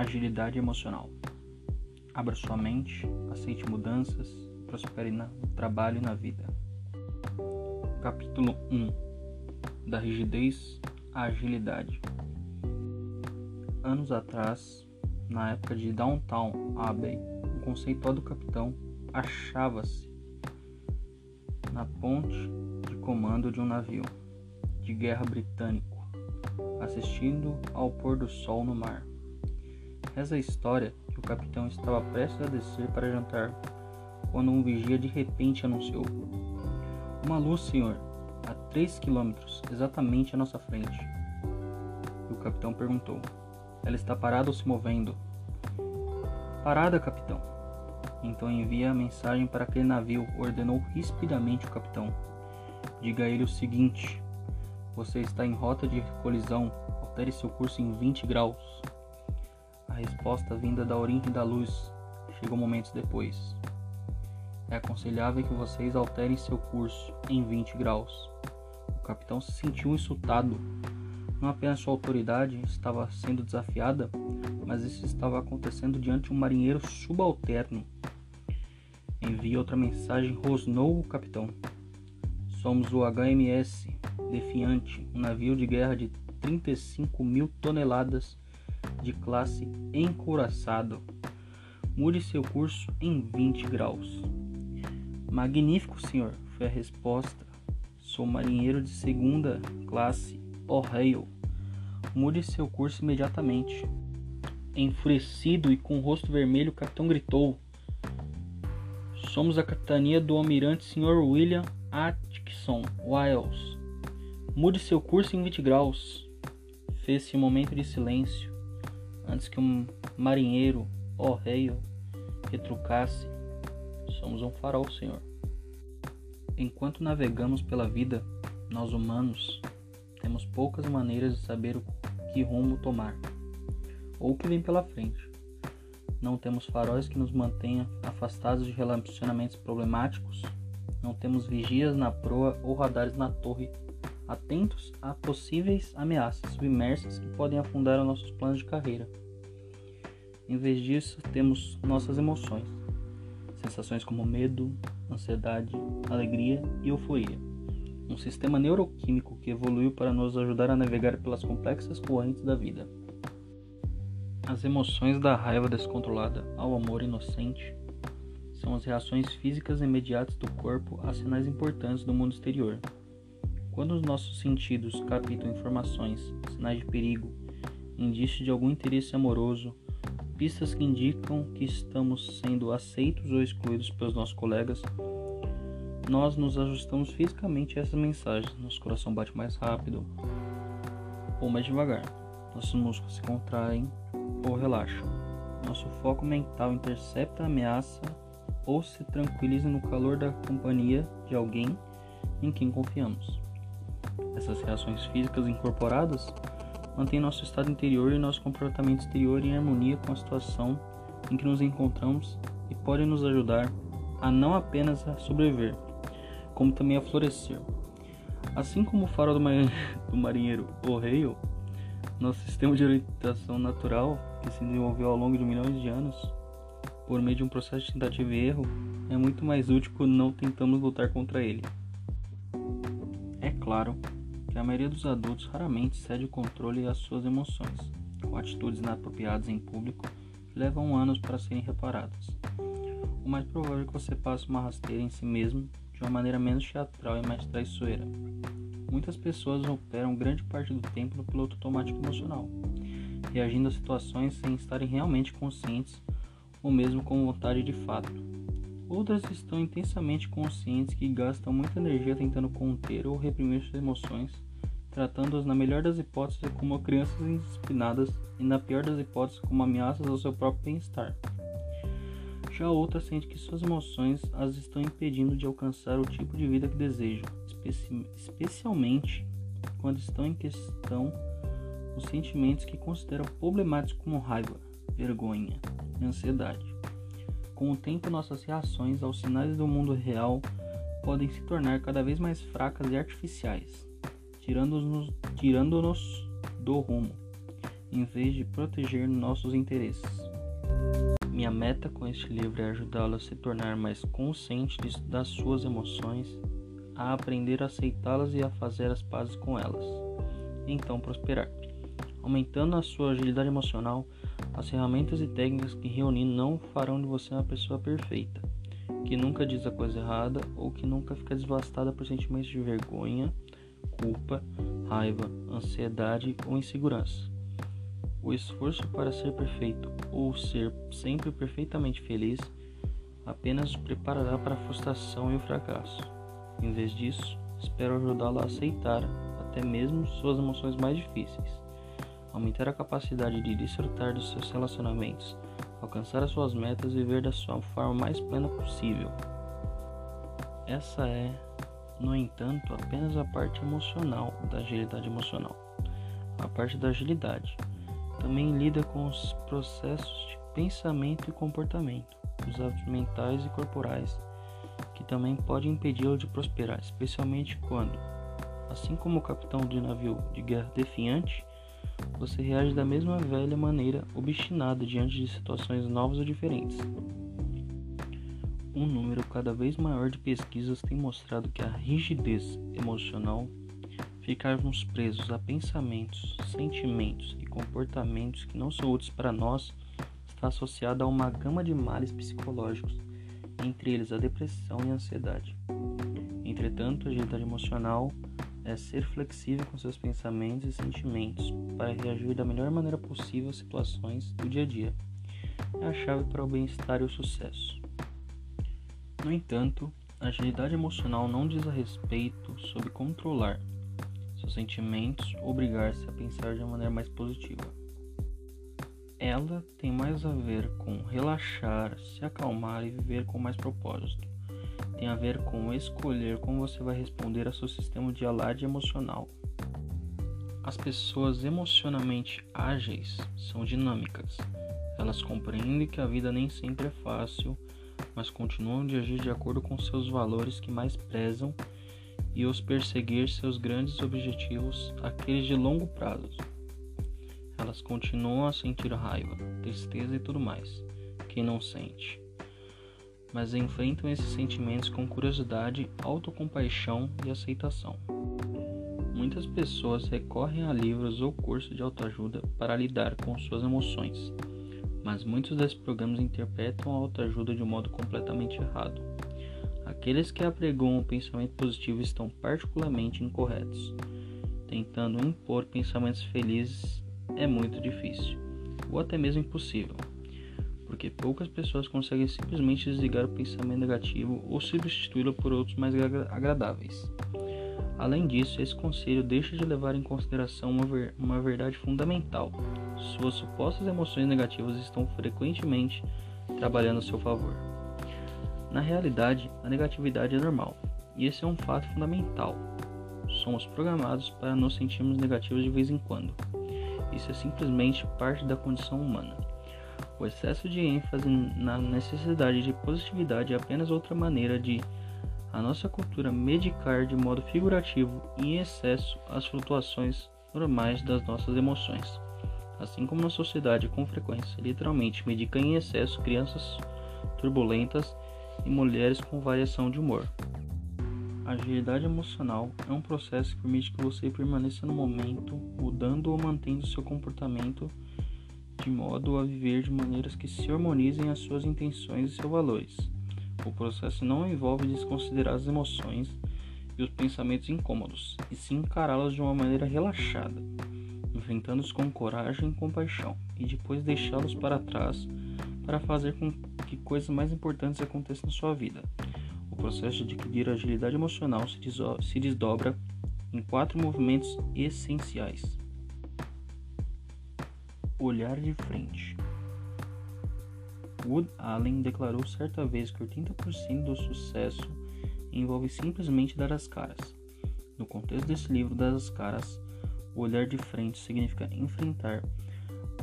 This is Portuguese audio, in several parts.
agilidade emocional. Abra sua mente, aceite mudanças, prospere no trabalho e na vida. Capítulo 1 Da rigidez à agilidade. Anos atrás, na época de Downtown Abbey, um conceituado capitão achava-se na ponte de comando de um navio de guerra britânico, assistindo ao pôr do sol no mar. Reza a história que o capitão estava prestes a descer para jantar quando um vigia de repente anunciou: Uma luz, senhor, a três quilômetros, exatamente à nossa frente. E o capitão perguntou: Ela está parada ou se movendo? Parada, capitão. Então envia a mensagem para aquele navio, ordenou rispidamente o capitão. Diga a ele o seguinte: Você está em rota de colisão, altere seu curso em 20 graus. A resposta vinda da origem da luz chegou momentos depois. É aconselhável que vocês alterem seu curso em 20 graus. O capitão se sentiu insultado. Não apenas sua autoridade estava sendo desafiada, mas isso estava acontecendo diante de um marinheiro subalterno. Envia outra mensagem, rosnou o capitão. Somos o HMS Defiante, um navio de guerra de 35 mil toneladas de classe encouraçado. Mude seu curso em 20 graus. Magnífico, senhor, foi a resposta. Sou marinheiro de segunda classe, Ohio. Mude seu curso imediatamente. Enfurecido e com o rosto vermelho, o capitão gritou: Somos a capitania do almirante Sr. William Atkinson Wiles. Mude seu curso em 20 graus. Fez-se um momento de silêncio antes que um marinheiro, ó rei, retrucasse: Somos um farol, Senhor. Enquanto navegamos pela vida, nós humanos temos poucas maneiras de saber o que rumo tomar ou o que vem pela frente. Não temos faróis que nos mantenham afastados de relacionamentos problemáticos. Não temos vigias na proa ou radares na torre, atentos a possíveis ameaças submersas que podem afundar os nossos planos de carreira. Em vez disso, temos nossas emoções, sensações como medo, ansiedade, alegria e euforia. Um sistema neuroquímico que evoluiu para nos ajudar a navegar pelas complexas correntes da vida. As emoções da raiva descontrolada ao amor inocente são as reações físicas imediatas do corpo a sinais importantes do mundo exterior. Quando os nossos sentidos captam informações, sinais de perigo, indícios de algum interesse amoroso, pistas que indicam que estamos sendo aceitos ou excluídos pelos nossos colegas, nós nos ajustamos fisicamente a essas mensagens. Nosso coração bate mais rápido ou mais devagar. Nossos músculos se contraem ou relaxam. Nosso foco mental intercepta a ameaça ou se tranquiliza no calor da companhia de alguém em quem confiamos. Essas reações físicas incorporadas mantêm nosso estado interior e nosso comportamento exterior em harmonia com a situação em que nos encontramos e podem nos ajudar a não apenas a sobreviver, como também a florescer. Assim como o farol do, marinheiro O'Hale, nosso sistema de orientação natural, que se desenvolveu ao longo de milhões de anos, por meio de um processo de tentativa e erro, é muito mais útil quando não tentamos lutar contra ele. Claro que a maioria dos adultos raramente cede o controle às suas emoções, com atitudes inapropriadas em público que levam anos para serem reparadas. O mais provável é que você passe uma rasteira em si mesmo de uma maneira menos teatral e mais traiçoeira. Muitas pessoas operam grande parte do tempo no piloto automático emocional, reagindo a situações sem estarem realmente conscientes ou mesmo com vontade de fato. Outras estão intensamente conscientes que gastam muita energia tentando conter ou reprimir suas emoções, tratando-as na melhor das hipóteses como crianças indisciplinadas e na pior das hipóteses como ameaças ao seu próprio bem-estar. Já outra sente que suas emoções as estão impedindo de alcançar o tipo de vida que desejam, especi especialmente quando estão em questão os sentimentos que consideram problemáticos como raiva, vergonha e ansiedade. Com o tempo, nossas reações aos sinais do mundo real podem se tornar cada vez mais fracas e artificiais, tirando-nos tirando do rumo. em vez de proteger nossos interesses. Minha meta com este livro é ajudá-lo a se tornar mais consciente das suas emoções, a aprender a aceitá-las e a fazer as pazes com elas, então prosperar. Aumentando a sua agilidade emocional, as ferramentas e técnicas que reuni não farão de você uma pessoa perfeita, que nunca diz a coisa errada ou que nunca fica devastada por sentimentos de vergonha, culpa, raiva, ansiedade ou insegurança. O esforço para ser perfeito ou ser sempre perfeitamente feliz apenas o preparará para a frustração e o fracasso. Em vez disso, espero ajudá-lo a aceitar até mesmo suas emoções mais difíceis, aumentar a capacidade de desfrutar dos seus relacionamentos, alcançar as suas metas e viver da sua forma mais plena possível. Essa é, no entanto, apenas a parte emocional da agilidade emocional. A parte da agilidade também lida com os processos de pensamento e comportamento, os hábitos mentais e corporais, que também podem impedi-lo de prosperar, especialmente quando, assim como o capitão de navio de guerra defiante, você reage da mesma velha maneira, obstinado diante de situações novas ou diferentes. Um número cada vez maior de pesquisas tem mostrado que a rigidez emocional, ficarmos presos a pensamentos, sentimentos e comportamentos que não são úteis para nós, está associada a uma gama de males psicológicos, entre eles a depressão e a ansiedade. Entretanto, a agilidade emocional é ser flexível com seus pensamentos e sentimentos para reagir da melhor maneira possível às situações do dia a dia. É a chave para o bem-estar e o sucesso. No entanto, a agilidade emocional não diz a respeito sobre controlar seus sentimentos ou obrigar-se a pensar de uma maneira mais positiva. Ela tem mais a ver com relaxar, se acalmar e viver com mais propósito tem a ver com escolher como você vai responder ao seu sistema de alarde emocional. As pessoas emocionalmente ágeis são dinâmicas. Elas compreendem que a vida nem sempre é fácil, mas continuam de agir de acordo com seus valores que mais prezam e os perseguir seus grandes objetivos, aqueles de longo prazo. Elas continuam a sentir raiva, tristeza e tudo mais. Quem não sente? Mas enfrentam esses sentimentos com curiosidade, autocompaixão e aceitação. Muitas pessoas recorrem a livros ou cursos de autoajuda para lidar com suas emoções, mas muitos desses programas interpretam a autoajuda de um modo completamente errado. Aqueles que apregoam o pensamento positivo estão particularmente incorretos. Tentando impor pensamentos felizes é muito difícil, ou até mesmo impossível porque poucas pessoas conseguem simplesmente desligar o pensamento negativo ou substituí-lo por outros mais agradáveis. Além disso, esse conselho deixa de levar em consideração uma, ver uma verdade fundamental: suas supostas emoções negativas estão frequentemente trabalhando a seu favor. Na realidade, a negatividade é normal, e esse é um fato fundamental. Somos programados para nos sentirmos negativos de vez em quando. Isso é simplesmente parte da condição humana. O excesso de ênfase na necessidade de positividade é apenas outra maneira de a nossa cultura medicar de modo figurativo e em excesso as flutuações normais das nossas emoções. Assim como na sociedade com frequência literalmente medica em excesso crianças turbulentas e mulheres com variação de humor. A agilidade emocional é um processo que permite que você permaneça no momento, mudando ou mantendo seu comportamento de modo a viver de maneiras que se harmonizem às suas intenções e seus valores. O processo não envolve desconsiderar as emoções e os pensamentos incômodos, e sim encará-los de uma maneira relaxada, enfrentando-os com coragem e compaixão, e depois deixá-los para trás para fazer com que coisas mais importantes aconteçam na sua vida. O processo de adquirir agilidade emocional se desdobra em quatro movimentos essenciais olhar de frente. Wood Allen declarou certa vez que 80% do sucesso envolve simplesmente dar as caras. No contexto desse livro das caras, o olhar de frente significa enfrentar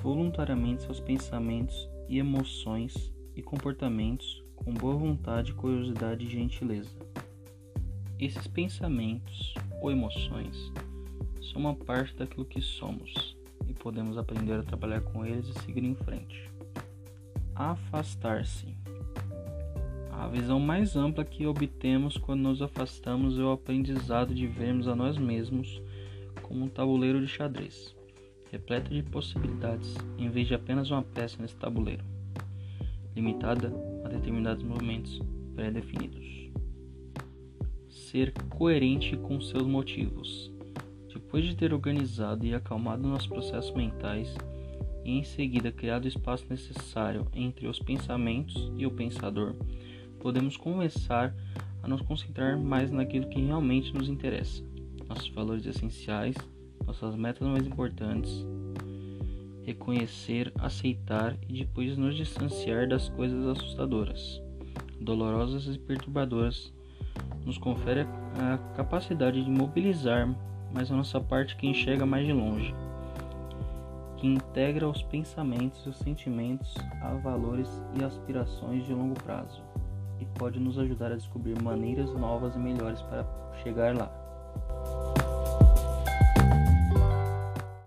voluntariamente seus pensamentos e emoções e comportamentos com boa vontade, curiosidade e gentileza. Esses pensamentos ou emoções são uma parte daquilo que somos podemos aprender a trabalhar com eles e seguir em frente. Afastar-se. A visão mais ampla que obtemos quando nos afastamos é o aprendizado de vermos a nós mesmos como um tabuleiro de xadrez, repleto de possibilidades, em vez de apenas uma peça nesse tabuleiro, limitada a determinados movimentos pré-definidos. Ser coerente com seus motivos. Depois de ter organizado e acalmado nossos processos mentais, e em seguida criado o espaço necessário entre os pensamentos e o pensador, podemos começar a nos concentrar mais naquilo que realmente nos interessa nossos valores essenciais, nossas metas mais importantes, reconhecer, aceitar e depois nos distanciar das coisas assustadoras, dolorosas e perturbadoras, nos confere a capacidade de mobilizar mais a nossa parte que enxerga mais de longe, que integra os pensamentos e os sentimentos a valores e aspirações de longo prazo e pode nos ajudar a descobrir maneiras novas e melhores para chegar lá.